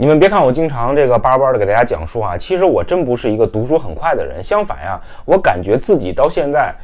你们别看我经常这个巴拉巴的给大家讲述啊，其实我真不是一个读书很快的人，相反呀，我感觉自己到现在，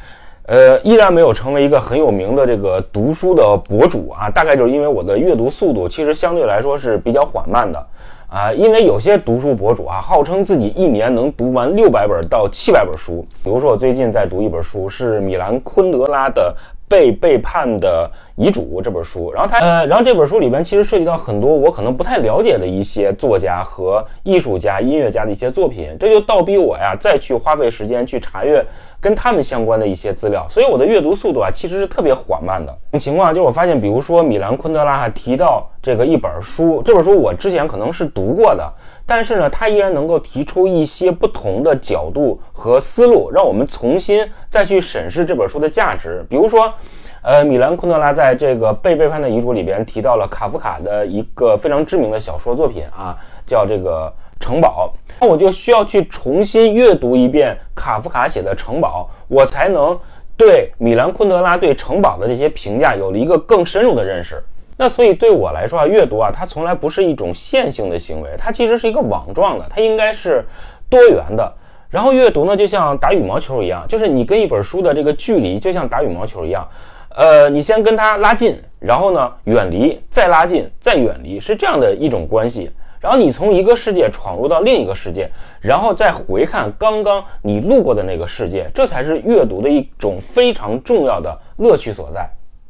呃，依然没有成为一个很有名的这个读书的博主啊。大概就是因为我的阅读速度其实相对来说是比较缓慢的啊。因为有些读书博主啊，号称自己一年能读完六百本到七百本书。比如说我最近在读一本书，是米兰昆德拉的。被背叛的遗嘱这本书，然后他呃，然后这本书里边其实涉及到很多我可能不太了解的一些作家和艺术家、音乐家的一些作品，这就倒逼我呀再去花费时间去查阅跟他们相关的一些资料，所以我的阅读速度啊其实是特别缓慢的。情况就是我发现，比如说米兰昆德拉哈提到这个一本书，这本书我之前可能是读过的。但是呢，他依然能够提出一些不同的角度和思路，让我们重新再去审视这本书的价值。比如说，呃，米兰昆德拉在这个被背叛的遗嘱里边提到了卡夫卡的一个非常知名的小说作品啊，叫这个《城堡》。那我就需要去重新阅读一遍卡夫卡写的《城堡》，我才能对米兰昆德拉对《城堡》的这些评价有了一个更深入的认识。那所以对我来说啊，阅读啊，它从来不是一种线性的行为，它其实是一个网状的，它应该是多元的。然后阅读呢，就像打羽毛球一样，就是你跟一本书的这个距离，就像打羽毛球一样，呃，你先跟它拉近，然后呢远离，再拉近，再远离，是这样的一种关系。然后你从一个世界闯入到另一个世界，然后再回看刚刚你路过的那个世界，这才是阅读的一种非常重要的乐趣所在。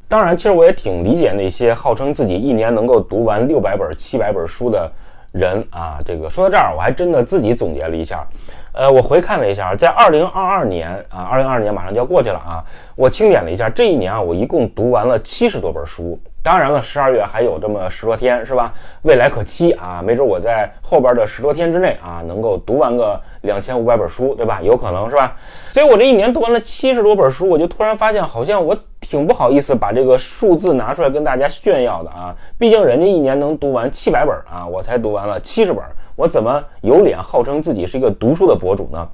当然，其实我也挺理解那些号称自己一年能够读完六百本、七百本书的人啊。这个说到这儿，我还真的自己总结了一下。呃，我回看了一下，在二零二二年啊，二零二二年马上就要过去了啊，我清点了一下，这一年啊，我一共读完了七十多本书。当然了，十二月还有这么十多天，是吧？未来可期啊，没准我在后边的十多天之内啊，能够读完个两千五百本书，对吧？有可能是吧？所以我这一年读完了七十多本书，我就突然发现，好像我挺不好意思把这个数字拿出来跟大家炫耀的啊。毕竟人家一年能读完七百本啊，我才读完了七十本，我怎么有脸号称自己是一个读书的博主呢？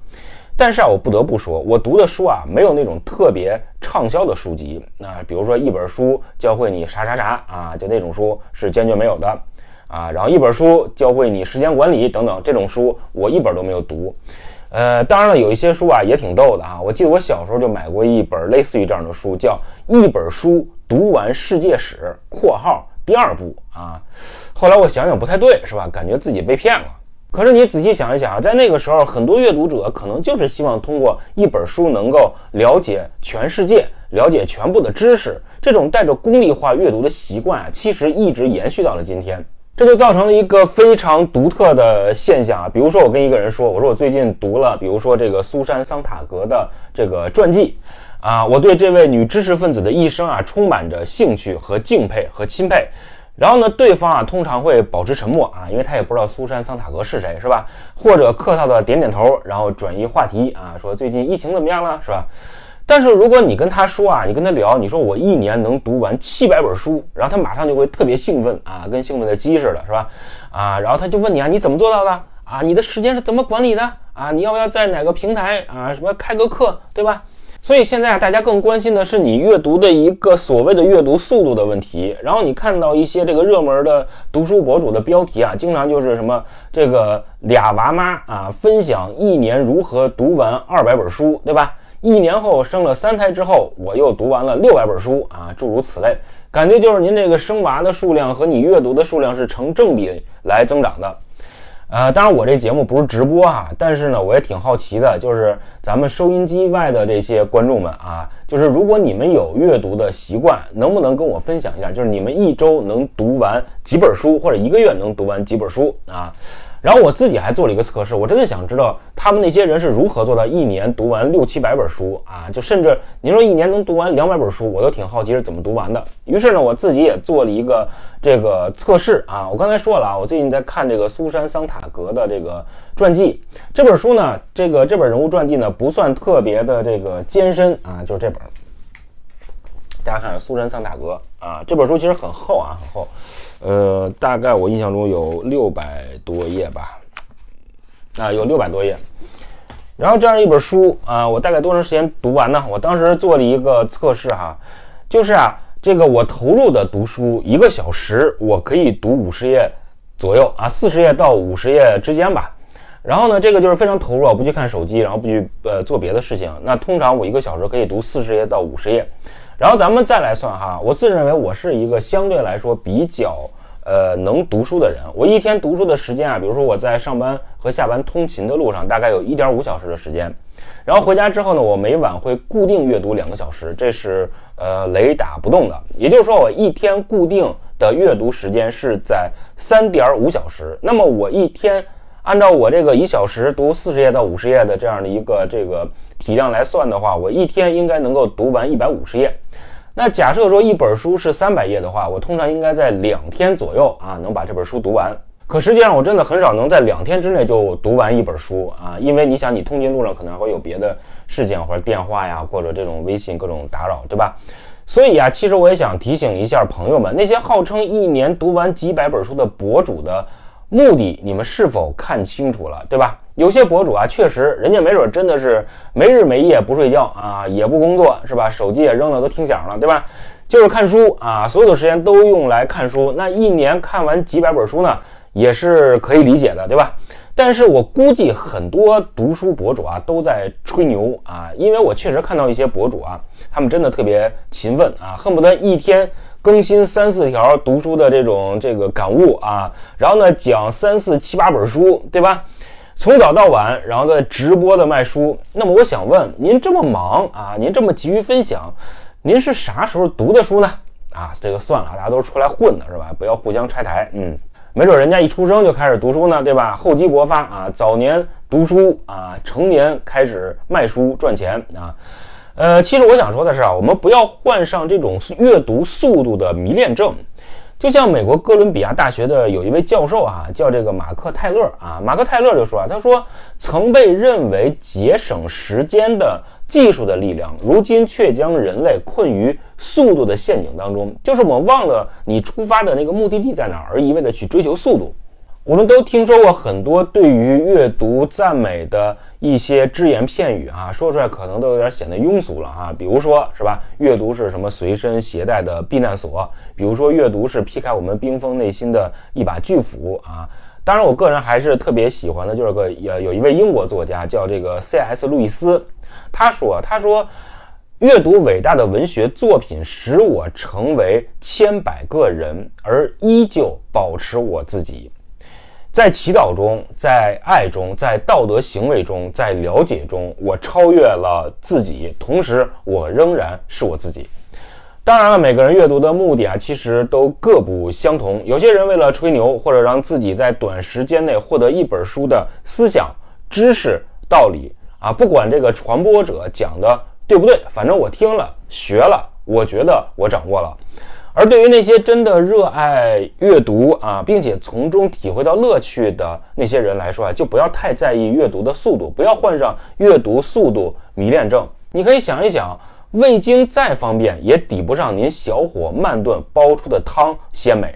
但是啊，我不得不说，我读的书啊，没有那种特别畅销的书籍。那比如说一本书教会你啥啥啥啊，就那种书是坚决没有的啊。然后一本书教会你时间管理等等，这种书我一本都没有读。呃，当然了，有一些书啊也挺逗的啊。我记得我小时候就买过一本类似于这样的书，叫《一本书读完世界史》（括号第二部）啊。后来我想想不太对，是吧？感觉自己被骗了。可是你仔细想一想啊，在那个时候，很多阅读者可能就是希望通过一本书能够了解全世界，了解全部的知识。这种带着功利化阅读的习惯啊，其实一直延续到了今天。这就造成了一个非常独特的现象啊。比如说，我跟一个人说，我说我最近读了，比如说这个苏珊·桑塔格的这个传记，啊，我对这位女知识分子的一生啊，充满着兴趣和敬佩和钦佩。然后呢，对方啊通常会保持沉默啊，因为他也不知道苏珊·桑塔格是谁，是吧？或者客套的点点头，然后转移话题啊，说最近疫情怎么样了，是吧？但是如果你跟他说啊，你跟他聊，你说我一年能读完七百本书，然后他马上就会特别兴奋啊，跟兴奋的鸡似的，是吧？啊，然后他就问你啊，你怎么做到的啊？你的时间是怎么管理的啊？你要不要在哪个平台啊？什么开个课，对吧？所以现在，大家更关心的是你阅读的一个所谓的阅读速度的问题。然后你看到一些这个热门的读书博主的标题啊，经常就是什么这个俩娃妈啊，分享一年如何读完二百本书，对吧？一年后生了三胎之后，我又读完了六百本书啊，诸如此类，感觉就是您这个生娃的数量和你阅读的数量是成正比来增长的。呃，当然我这节目不是直播啊，但是呢，我也挺好奇的，就是咱们收音机外的这些观众们啊，就是如果你们有阅读的习惯，能不能跟我分享一下？就是你们一周能读完几本书，或者一个月能读完几本书啊？然后我自己还做了一个测试，我真的想知道他们那些人是如何做到一年读完六七百本书啊？就甚至您说一年能读完两百本书，我都挺好奇是怎么读完的。于是呢，我自己也做了一个这个测试啊。我刚才说了啊，我最近在看这个苏珊·桑塔格的这个传记。这本书呢，这个这本人物传记呢，不算特别的这个艰深啊，就是这本。大家看苏珊·桑塔格啊，这本书其实很厚啊，很厚。呃，大概我印象中有六百多页吧，啊，有六百多页。然后这样一本书啊，我大概多长时间读完呢？我当时做了一个测试哈，就是啊，这个我投入的读书一个小时，我可以读五十页左右啊，四十页到五十页之间吧。然后呢，这个就是非常投入，不去看手机，然后不去呃做别的事情。那通常我一个小时可以读四十页到五十页。然后咱们再来算哈，我自认为我是一个相对来说比较呃能读书的人。我一天读书的时间啊，比如说我在上班和下班通勤的路上，大概有一点五小时的时间。然后回家之后呢，我每晚会固定阅读两个小时，这是呃雷打不动的。也就是说，我一天固定的阅读时间是在三点五小时。那么我一天按照我这个一小时读四十页到五十页的这样的一个这个体量来算的话，我一天应该能够读完一百五十页。那假设说一本书是三百页的话，我通常应该在两天左右啊能把这本书读完。可实际上我真的很少能在两天之内就读完一本书啊，因为你想，你通勤路上可能会有别的事情或者电话呀，或者这种微信各种打扰，对吧？所以啊，其实我也想提醒一下朋友们，那些号称一年读完几百本书的博主的目的，你们是否看清楚了，对吧？有些博主啊，确实人家没准真的是没日没夜不睡觉啊，也不工作，是吧？手机也扔了，都听响了，对吧？就是看书啊，所有的时间都用来看书。那一年看完几百本书呢，也是可以理解的，对吧？但是我估计很多读书博主啊都在吹牛啊，因为我确实看到一些博主啊，他们真的特别勤奋啊，恨不得一天更新三四条读书的这种这个感悟啊，然后呢讲三四七八本书，对吧？从早到晚，然后在直播的卖书。那么我想问，您这么忙啊，您这么急于分享，您是啥时候读的书呢？啊，这个算了，大家都是出来混的，是吧？不要互相拆台。嗯，没准人家一出生就开始读书呢，对吧？厚积薄发啊，早年读书啊，成年开始卖书赚钱啊。呃，其实我想说的是啊，我们不要患上这种阅读速度的迷恋症。就像美国哥伦比亚大学的有一位教授啊，叫这个马克泰勒啊，马克泰勒就说啊，他说曾被认为节省时间的技术的力量，如今却将人类困于速度的陷阱当中。就是我们忘了你出发的那个目的地在哪儿，而一味的去追求速度。我们都听说过很多对于阅读赞美的一些只言片语啊，说出来可能都有点显得庸俗了啊。比如说是吧，阅读是什么随身携带的避难所？比如说阅读是劈开我们冰封内心的一把巨斧啊。当然，我个人还是特别喜欢的，就是个呃有一位英国作家叫这个 C.S. 路易斯，他说他说，阅读伟大的文学作品使我成为千百个人，而依旧保持我自己。在祈祷中，在爱中，在道德行为中，在了解中，我超越了自己，同时我仍然是我自己。当然了，每个人阅读的目的啊，其实都各不相同。有些人为了吹牛，或者让自己在短时间内获得一本书的思想、知识、道理啊，不管这个传播者讲的对不对，反正我听了、学了，我觉得我掌握了。而对于那些真的热爱阅读啊，并且从中体会到乐趣的那些人来说啊，就不要太在意阅读的速度，不要患上阅读速度迷恋症。你可以想一想，味精再方便，也抵不上您小火慢炖煲出的汤鲜美。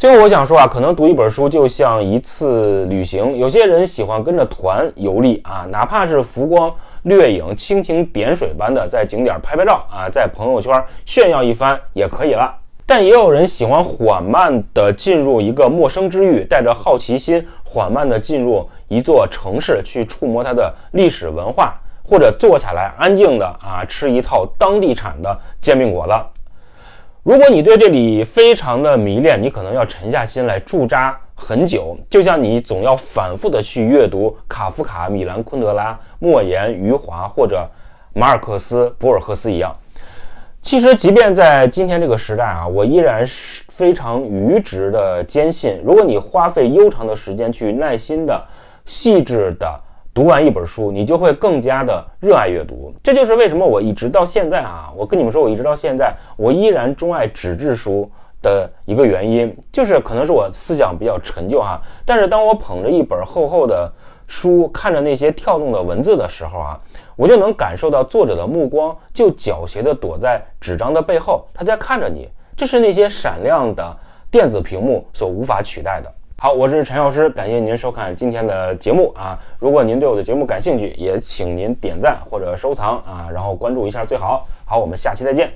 最后我想说啊，可能读一本书就像一次旅行，有些人喜欢跟着团游历啊，哪怕是浮光。掠影、蜻蜓点水般的在景点拍拍照啊，在朋友圈炫耀一番也可以了。但也有人喜欢缓慢地进入一个陌生之域，带着好奇心，缓慢地进入一座城市，去触摸它的历史文化，或者坐下来安静的啊吃一套当地产的煎饼果子。如果你对这里非常的迷恋，你可能要沉下心来驻扎。很久，就像你总要反复的去阅读卡夫卡、米兰昆德拉、莫言、余华或者马尔克斯、博尔赫斯一样。其实，即便在今天这个时代啊，我依然是非常愚直的坚信，如果你花费悠长的时间去耐心的、细致的读完一本书，你就会更加的热爱阅读。这就是为什么我一直到现在啊，我跟你们说，我一直到现在，我依然钟爱纸质书。的一个原因就是可能是我思想比较陈旧哈，但是当我捧着一本厚厚的书，看着那些跳动的文字的时候啊，我就能感受到作者的目光就狡黠的躲在纸张的背后，他在看着你，这是那些闪亮的电子屏幕所无法取代的。好，我是陈老师，感谢您收看今天的节目啊，如果您对我的节目感兴趣，也请您点赞或者收藏啊，然后关注一下最好。好，我们下期再见。